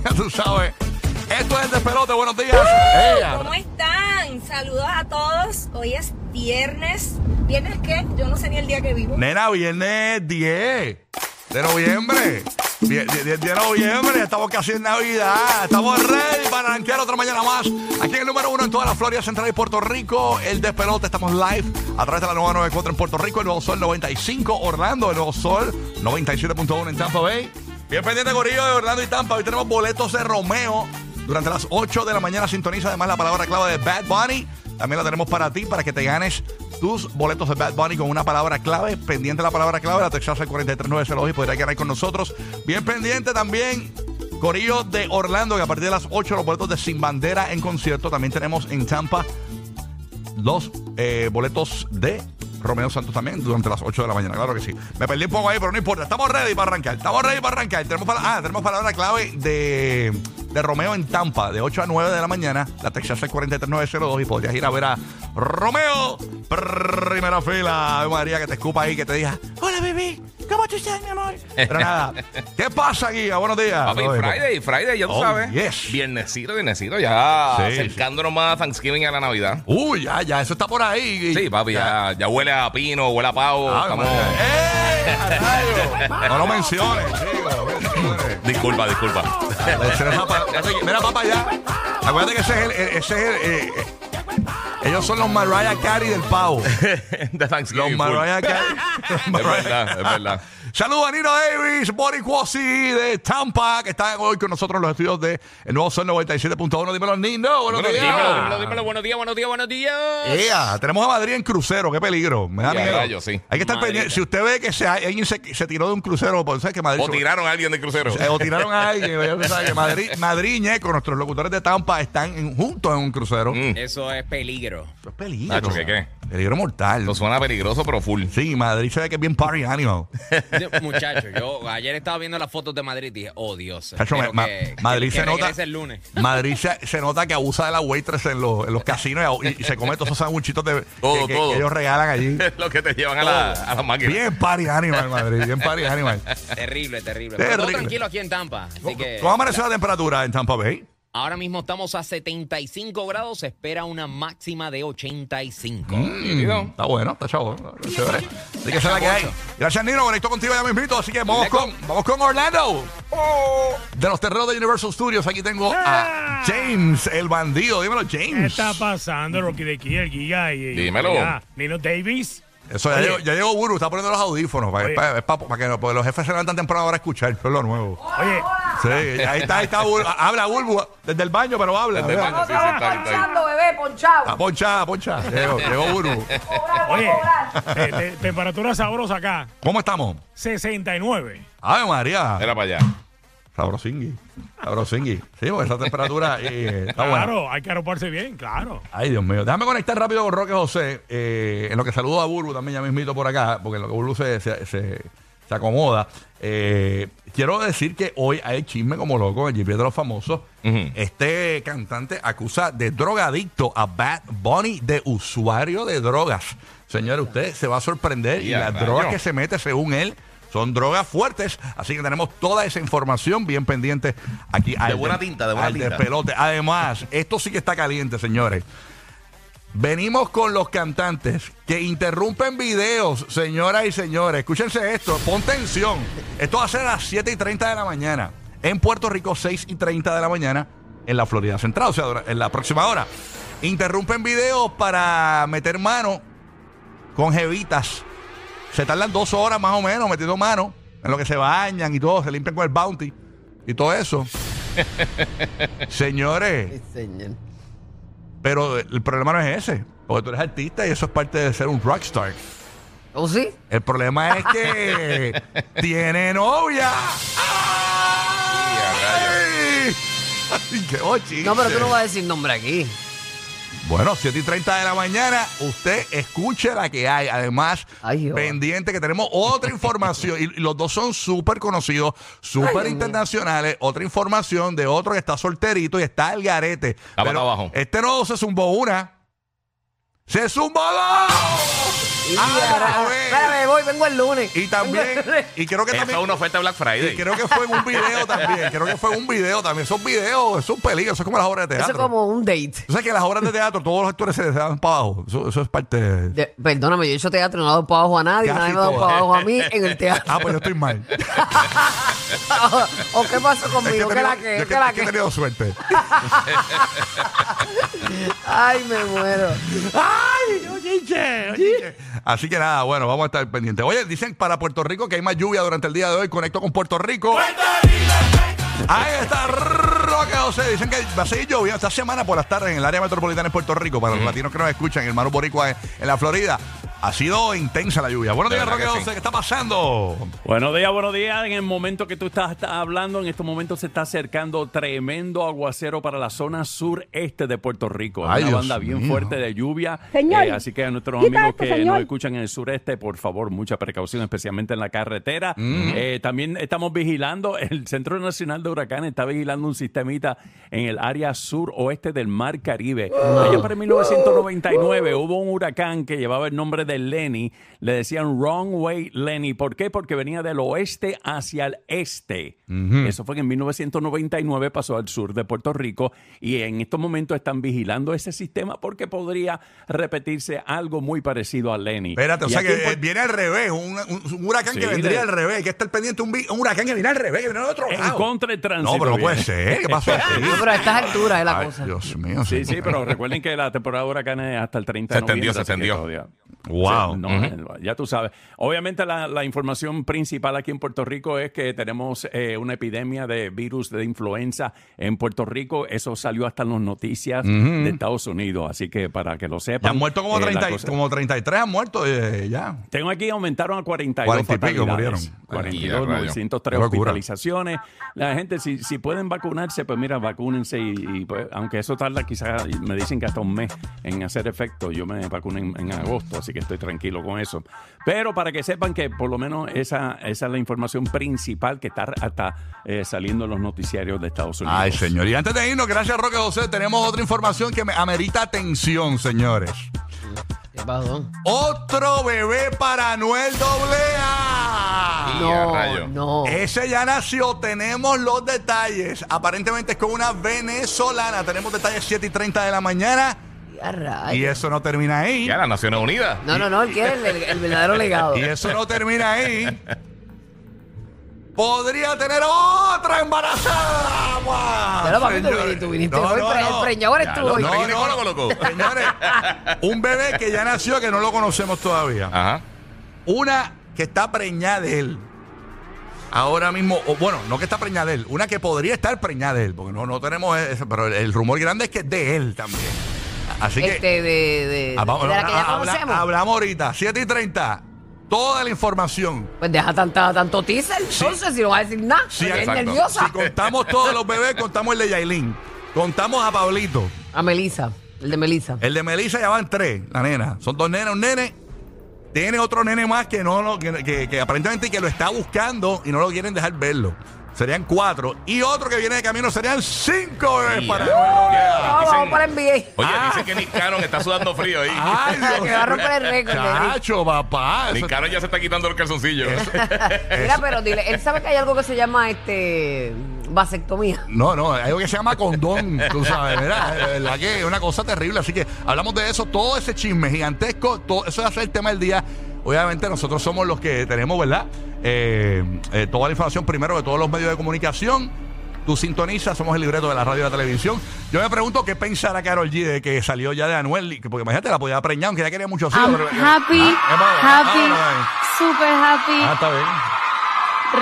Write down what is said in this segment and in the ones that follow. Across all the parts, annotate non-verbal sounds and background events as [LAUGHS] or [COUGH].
[LAUGHS] tú sabes. Esto es el despelote, buenos días. ¿Cómo están? Saludos a todos. Hoy es viernes. ¿Viernes qué? Yo no sé ni el día que vivo. Nena, viernes 10 de noviembre. 10, 10 10 de noviembre, estamos casi en Navidad. Estamos ready para arranquear otra mañana más. Aquí en el número uno en toda la Florida Central y Puerto Rico. El despelote, estamos live a través de la nueva 94 en Puerto Rico, el Nuevo Sol 95 Orlando, el Nuevo Sol 97.1 en Tampa Bay. Bien pendiente, Gorillo de Orlando y Tampa. Hoy tenemos boletos de Romeo. Durante las 8 de la mañana sintoniza además la palabra clave de Bad Bunny. También la tenemos para ti, para que te ganes tus boletos de Bad Bunny con una palabra clave. Pendiente la palabra clave, la Texas al 43902 y podrá quedar con nosotros. Bien pendiente también. Corillo de Orlando, que a partir de las 8 los boletos de Sin Bandera en concierto. También tenemos en Tampa los eh, boletos de Romeo Santos también durante las 8 de la mañana. Claro que sí. Me perdí un poco ahí, pero no importa. Estamos ready para arrancar. Estamos ready para arrancar. Tenemos, pala- ah, tenemos palabra clave de, de Romeo en Tampa, de 8 a 9 de la mañana. La Texas es 43902 y podrías ir a ver a Romeo. Primera fila. María, que te escupa ahí, que te diga, hola, bebé. ¿Cómo tú estás, mi amor? Pero nada. ¿Qué pasa, Guía? Buenos días. Papi, Todo bien. Friday, Friday, ya tú Oh, sabes. yes. Viernesito, viernesito, ya Sí, acercándonos más a Thanksgiving y a la Navidad. Uy, ya, ya, eso está por ahí. Sí, papi, ya, ya huele a pino, huele a pavo. Estamos... María. ¡Eh! a rayos! No lo menciones, chico, no lo menciones. Disculpa, disculpa. Ese era papá. Mira, papá, ya. Acuérdate que ese es el. Ese es el eh, ellos son los Mariah Carey del pavo. [LAUGHS] De Los. Mariah Carey. [LAUGHS] Es verdad, es verdad. Saludos a Nino Davis, Boris Quasi de Tampa, que está hoy con nosotros en los estudios de el nuevo Sol 97.1. Dímelo, Nino. Buenos Bueno, días. dímelo, dímelo, dímelo. Buenos días, buenos días, buenos días. Tenemos a Madrid en crucero, qué peligro. Me da miedo. rayos, sí. Hay que estar Madrid. pendiente. Si usted ve que se, alguien se, se tiró de un crucero, pues sabes que Madrid. O se- tiraron a alguien de crucero. Eh, o tiraron a alguien. ya sabes que Madrid, [LAUGHS] Madrid y Ñeco, nuestros locutores de Tampa, están en- juntos en un crucero. Mm. Eso es peligro. Eso es peligro. Nacho, ¿qué, qué? Peligro mortal. Eso suena peligroso, pero full. Sí, Madrid se ve que es bien party animal. [LAUGHS] Muchachos, yo ayer estaba viendo las fotos de Madrid y dije, oh Dios. Chacho, espero ma- que- Madrid que se nota- regrese el lunes. Madrid se, se nota que abusa de la waitress en los, en los casinos y, y se come todos esos sanguchitos de, Todo, que, que- todo. que ellos regalan allí. [LAUGHS] Lo que te llevan a la, a la máquina. Bien party animal, Madrid. Bien party animal. Terrible, [LAUGHS] terrible. Terrible. Pero todo tranquilo aquí en Tampa. Así que ¿Cómo amaneció la temperatura en Tampa Bay? Ahora mismo estamos a 75 grados. Se espera una máxima de 85. Mm, está bueno, está chavo. Chévere. Así que esa es la que hay. Gracias, Nino. Conecto contigo ya mismito. Así que vamos con, vamos con Orlando. De los terrenos de Universal Studios, aquí tengo a James, el bandido. Dímelo, ¿Qué James. está pasando, Rocky de aquí, el Giga y, y- Dímelo. ya, Nino Davis? Eso ya Oye. llegó, ya llegó Guru, está poniendo los audífonos para, Oye. para- para- para que no- porque los jefes se levantan temprano ahora a escuchar, eso es lo nuevo. Oye, Sí, ahí está, ahí está Guru. Habla Guru desde el baño, pero habla. Desde el Mira. baño, sí, sí, está ahí, está ahí. Ponchando, bebé, ponchado. Ah, Poncha, poncha. Llegó, llegó Guru. oye, te- te- temperatura sabrosa acá, ¿Cómo estamos? 69. Ave María. Era para allá. Sabrosingui. Sabrosingui. Sí, porque esa temperatura eh, está buena. Claro, hay que arroparse bien, claro. Ay, Dios mío. Déjame conectar rápido con Roque José. eh, en lo que saludo a Burbu también, ya mismito por acá, porque en lo que Burbu se, se, se- se acomoda. Eh, quiero decir que hoy hay chisme como loco en el GP de los famosos. Este cantante acusa de drogadicto a Bad Bunny de usuario de drogas. Señores, usted se va a sorprender y las rayo. drogas que se mete, según él, son drogas fuertes. Así que tenemos toda esa información bien pendiente aquí. al buena de- tinta, de buena al tinta. despelote. Además, esto sí que está caliente, señores. Venimos con los cantantes que interrumpen videos, señoras y señores. Escúchense esto, pon tensión. Esto va a ser a las 7 y 30 de la mañana. En Puerto Rico, 6 y 30 de la mañana. En la Florida Central, o sea, en la próxima hora. Interrumpen videos para meter mano con jevitas. Se tardan dos horas más o menos metiendo mano en lo que se bañan y todo, se limpian con el bounty y todo eso. [LAUGHS] Señores, pero el problema no es ese, porque tú eres artista y eso es parte de ser un rockstar. ¿Oh, sí? El problema es que [LAUGHS] tiene novia. ¡Ay! Ay, ¡Qué bochinche! No, pero tú no vas a decir nombre aquí. Bueno, 7 y 30 de la mañana, usted escuche la que hay. Además, Ay, pendiente que tenemos otra información. y, los dos son súper conocidos, súper Dios internacionales. Otra información de otro que está solterito y está al garete. abajo. Este no se zumbó una. ¡Se zumbó dos! Y Ah, ve. Espérame, voy, vengo el lunes. Y también, y creo que Eso también. es una oferta de Black Y Friday. creo que fue en un video [LAUGHS] también. Creo que fue en un video también. Esos videos, eso es un peligro. Eso es como las obras de Eso teatro. es como un date. Tú sabes que las obras de teatro, todos los actores se dan para abajo. Eso, eso es parte de. De- perdóname, yo he hecho teatro, no he dado para abajo a nadie, Casi nadie me ha dado para abajo a mí en el teatro. Ah, pues yo estoy mal. [LAUGHS] ¿O qué pasó Es conmigo? he ¿Qué la tenido- que? yo ¿Qué la es que he que? tenido suerte. [LAUGHS] Ay, me muero. ¡Ay, ochiche! Así que nada, bueno, vamos a estar pendientes. Oye, dicen para Puerto Rico que hay más lluvia durante el día de hoy. Conecto con Puerto Rico. Ahí está Roque José. Dicen que va a seguir lloviendo esta semana por las tardes en el área metropolitana de Puerto Rico. Para los latinos que nos escuchan, hermano Boricua en, en la Florida. Ha sido intensa la lluvia. Buenos días, Roque José. ¿Qué está pasando? Buenos días, buenos días. En el momento que tú estás, hablando, en estos momentos se está acercando tremendo aguacero para la zona sureste de Puerto Rico. Ay, Una banda bien mío. fuerte de lluvia. Señor, Eh, así que a nuestros amigos esto, que señor. nos escuchan en el sureste, por favor, mucha precaución, especialmente en la carretera. Eh, también estamos vigilando, [LAUGHS] el Centro Nacional de Huracanes está vigilando un sistemita en el área suroeste del Mar Caribe. Allá para 1999 hubo un huracán que llevaba el nombre de Lenny. Le decían Wrong Way Lenny. ¿Por qué? Porque venía del oeste hacia el este. Eso fue que en 1999 pasó al sur de Puerto Rico y en estos momentos están vigilando ese sistema porque podría repetirse algo muy parecido a Lenny. Espérate, o sea que en eh, viene al revés. Un, un- un huracán Sí, que vendría de- al revés. Hay que estar pendiente. Un, huracán que viene al revés, que viene al otro En lado. contra del tránsito No, pero no puede ser. ¿Qué pasó? No, pero a estas alturas es la Ay, cosa. Dios mío. Sí, sí, pero recuerden que la temporada de huracanes es hasta el 30 de Se extendió, noviembre, se extendió. Wow. No, eh, Ya tú sabes. Obviamente la, la información principal aquí en Puerto Rico es que tenemos eh, una epidemia de virus de influenza en Puerto Rico. Eso salió hasta en las noticias de Estados Unidos. Así que para que lo Ya sepan. han muerto como, eh, la 30, y- cosa- como 33 han muerto eh, ya. Tengo aquí, aumentaron a 42 40 y pico murieron. 42, Ay, rayo. 903 Qué locura. hospitalizaciones. La gente, si, si pueden vacunarse, pues mira, vacúnense. Y, y, pues, aunque eso tarda quizás, me dicen que hasta un mes en hacer efecto. Yo me vacuné en, en agosto, así que estoy tranquilo con eso. Pero para que sepan que por lo menos esa, esa es la información principal que está hasta eh, saliendo en los noticiarios de Estados Unidos. Ay, señor. Y antes de irnos, gracias, Roque José, tenemos otra información que me amerita atención, señores. ¿Qué pasó? Otro bebé para Anuel AA. Y a No, rayo. no. Ese ya nació, tenemos los detalles. Aparentemente es con una venezolana. Tenemos detalles 7 y 30 de la mañana. A rayos. Y eso no termina ahí. Ya las Naciones Unidas. No, no, no, él quiere el, el- el verdadero legado. Y eso no termina ahí. Podría tener otra embarazada. ¡Guau! Pero papi, tú Señores. viniste, tú viniste No, hoy, no, pre- no. el preñador eres Ya, tú lo- hoy. lo- No, no, ginecólogo, no. loco. Señores, un bebé que ya nació que no lo conocemos todavía. Ajá. Una que está preñada de él. Ahora mismo, o bueno, no que está preñada de él, una que podría estar preñada de él, porque no, no tenemos eso, pero el, el rumor grande es que es de él también. Así que Este, de, de, ah, vamos, de la que ya habla- conocemos. hablamos ahorita, 7 y 30, toda la información. Pues deja tanta, tanto teaser, entonces, si no va a decir nada. Sí, porque es exacto. nerviosa. Si contamos todos los bebés, contamos el de Yailin. Contamos a Pablito. A Melissa, el de Melissa. El de Melissa ya van tres, la nena. Son dos nenas, un nene. Tiene otro nene más que no lo- que, que- que aparentemente que lo está buscando y no lo quieren dejar verlo. Serían cuatro. Y otro que viene de camino serían cinco bebés para. Vamos, El NBA. Oye, Ah. dicen que Nick Cannon está sudando frío ahí. [LAUGHS] Ay, Dios Que va a romper el récord, Chacho, papá. Nick Cannon ya se está quitando los calzoncillos. [LAUGHS] Mira, pero dile, él sabe que hay algo que se llama este vasectomía. No, no, hay algo que se llama condón, tú sabes, verdad que es una cosa terrible. Así que hablamos de eso, todo ese chisme gigantesco, todo, eso va a ser el tema del día. Obviamente nosotros somos los que tenemos, ¿verdad? Eh, eh, toda la información primero de todos los medios de comunicación. Tú sintonizas, somos el libreto de la radio y la televisión. Yo me pregunto qué pensará Carol G de que salió ya de Anuel, porque imagínate, la podía preñar, aunque ya quería muchos hijos. Pero- happy, Ah, happy, super happy, Ah, está bien.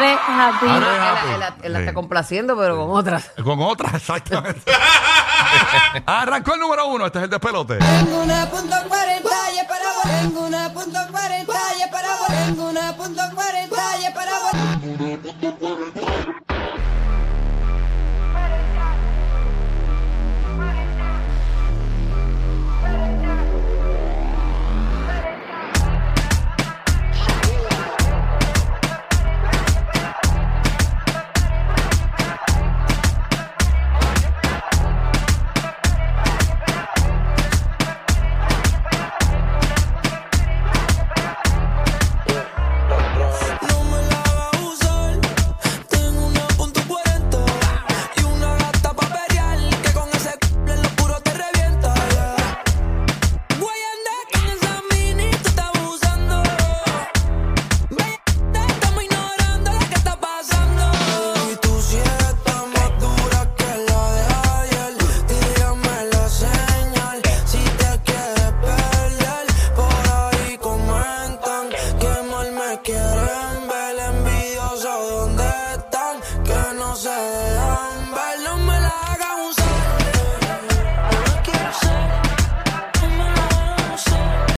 re happy. Ah, Él, re la- happy. él él la está complaciendo, pero con otras. Con otra, exactamente. [LAUGHS] Arrancó el número uno, este es el despelote. Tengo una punto cuarenta y es para vos. Tengo una punto cuarenta y es para vos. Tengo una punto cuarenta y es para vos.